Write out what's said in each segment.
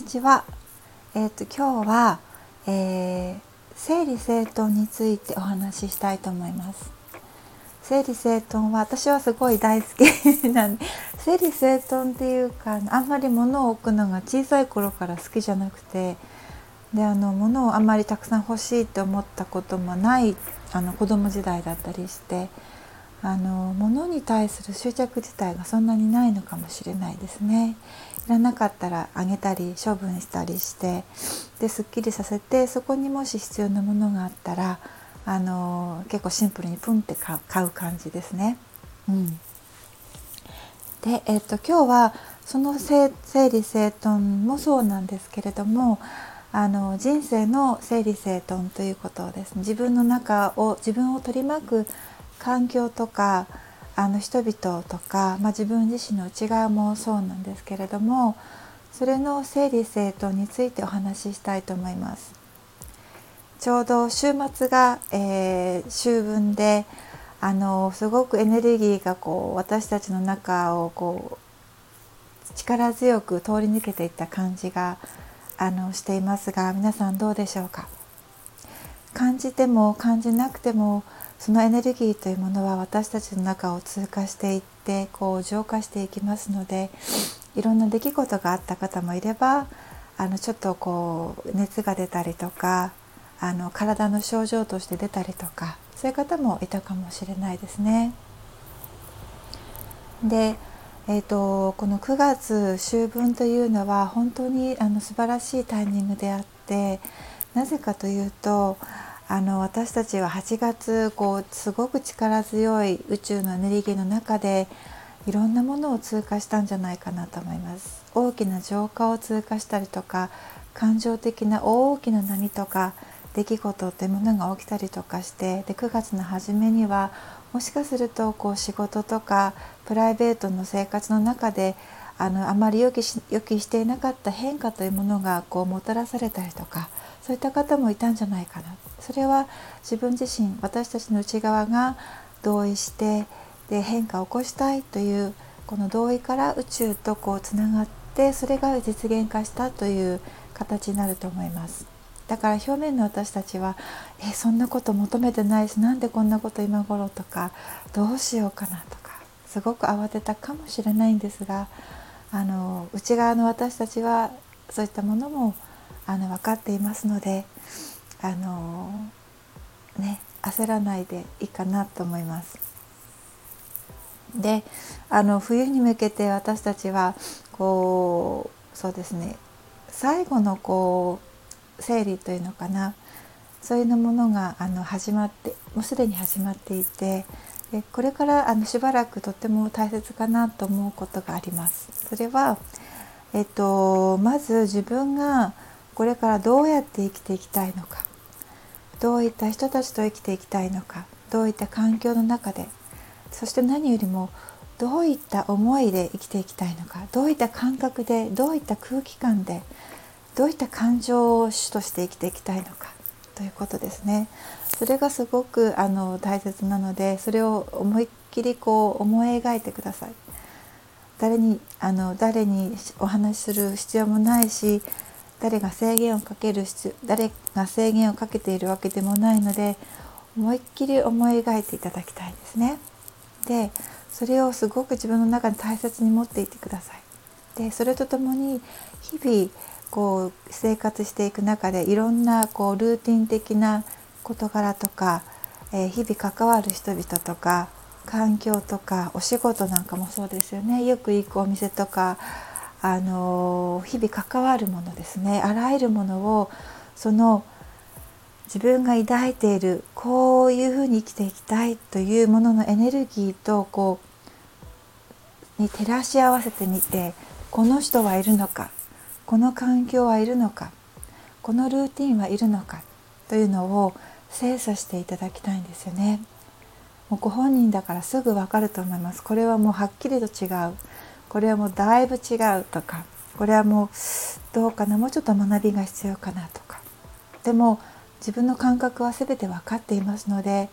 にちは。え、ー、と今日は、えー、整理整頓についてお話ししたいと思います。整理整頓は私はすごい大好きなんで 整理整頓っていうかあんまり物を置くのが小さい頃から好きじゃなくてであの物をあんまりたくさん欲しいって思ったこともないあの子供時代だったりしてあの物に対する執着自体がそんなにないのかもしれないですね。いらなかったらあげたり処分したりしてですっきりさせてそこにもし必要なものがあったらあの結構シンプルにプンって買う感じですね。うん、で、えっと、今日はその整理整頓もそうなんですけれどもあの人生の整理整頓ということですね自分の中を自分を取り巻く環境とかあの人々とか、まあ、自分自身の内側もそうなんですけれどもそれの整理整頓についてお話ししたいと思います。ちょうど週末が、えー、秋分であのすごくエネルギーがこう私たちの中をこう力強く通り抜けていった感じがあのしていますが皆さんどうでしょうか？感じても感じなくてもそのエネルギーというものは私たちの中を通過していってこう浄化していきますのでいろんな出来事があった方もいればあのちょっとこう熱が出たりとかあの体の症状として出たりとかそういう方もいたかもしれないですね。で、えーと、この9月秋分というのは本当にあの素晴らしいタイミングであってなぜかというとあの私たちは8月こうすごく力強い宇宙のエネルギーの中でいろんなものを通過したんじゃないかなと思います。大きな浄化を通過したりとか感情的な大きな波とか出来事というものが起きたりとかしてで9月の初めにはもしかするとこう仕事とかプライベートの生活の中であのあまり予期し予期していなかった変化というものがこうもたらされたりとかそういった方もいたんじゃないかな。それは自分自身私たちの内側が同意してで変化を起こしたいというこの同意から宇宙とこうつながってそれが実現化したという形になると思います。だから表面の私たちは「えそんなこと求めてないしなんでこんなこと今頃」とか「どうしようかな」とかすごく慌てたかもしれないんですがあの内側の私たちはそういったものもあの分かっていますのであのね焦らないでいいかなと思います。であの冬に向けて私たちはこうそうですね最後のこう整理というのかなそういうものがあの始まってもうすでに始まっていてでこれからあのしばらくとっても大切かなと思うことがあります。それは、えっと、まず自分がこれからどうやって生きていきたいのかどういった人たちと生きていきたいのかどういった環境の中でそして何よりもどういった思いで生きていきたいのかどういった感覚でどういった空気感でどういった感情を主として生きていきたいのかということですね。それがすごくあの大切なのでそれを思いっきりこう思い描いてください。誰にあの誰にお話しする必要もないし誰が制限をかける誰が制限をかけているわけでもないので思いっきり思い描いていただきたいですね。でそれをすごく自分の中に大切に持っていてください。でそれとともに日々こう生活していく中でいろんなこうルーティン的な事柄とか、えー、日々関わる人々とか環境とかお仕事なんかもそうですよねよく行くお店とかあの日々関わるものですねあらゆるものをその自分が抱いているこういうふうに生きていきたいというもののエネルギーとこうに照らし合わせてみてこの人はいるのかこの環境はいるのかこのルーティンはいるのかというのを精査していただきたいんですよね。もうご本人だからすぐわかると思います。これはもうはっきりと違う。これはもうだいぶ違うとかこれはもうどうかなもうちょっと学びが必要かなとか。でも自分の感覚は全て分かっていますので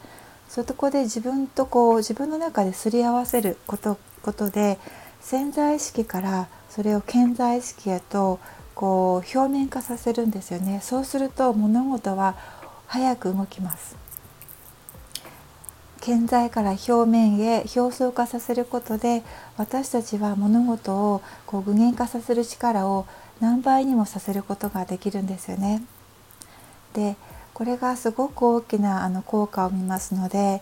そういうとこで自分とこう自分の中ですり合わせることことで潜在意識からそれを顕在意識へとこう表面化させるんですよね。そうすると物事は早く動きます。顕在から表面へ表層化させることで私たちは物事をこう具現化させる力を何倍にもさせることができるんですよね。でこれがすごく大きなあの効果を見ますので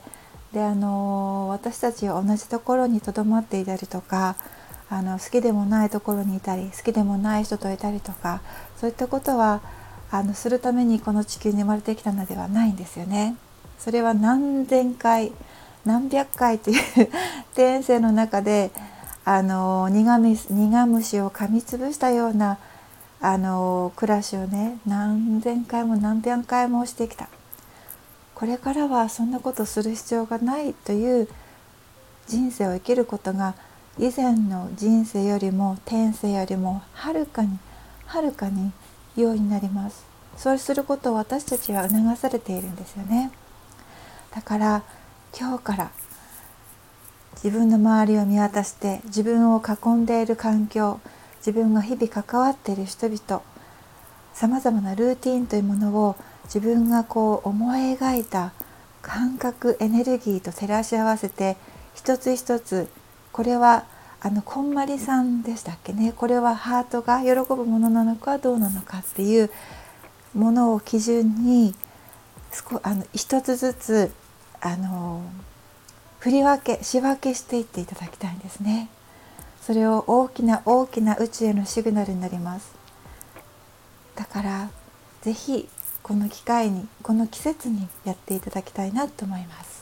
であの私たちは同じところにとどまっていたりとかあの好きでもないところにいたり好きでもない人といたりとかそういったことはあのするためにこの地球に生まれてきたのではないんですよね。それは何千回何百回という転生の中であの苦苦虫を噛みつぶしたようなあの暮らしをね何千回も何百回もしてきた。これからはそんなことする必要がないという人生を生きることが以前の人生よりも転生よりもはるかにはるかに良いになります。そうすることを私たちは促されているんですよね。だから今日から自分の周りを見渡して自分を囲んでいる環境自分が日々関わっている人々さまざまなルーティンというものを自分がこう思い描いた感覚エネルギーと照らし合わせて一つ一つこれはあのこんまりさんでしたっけね？これはハートが喜ぶものなのかどうなのかっていうものを基準にあの一つずつあの振り分け仕分けしていっていただきたいんですね。それを大きな大きな宇宙へのシグナルになります。だから是非この機会にこの季節にやっていただきたいなと思います。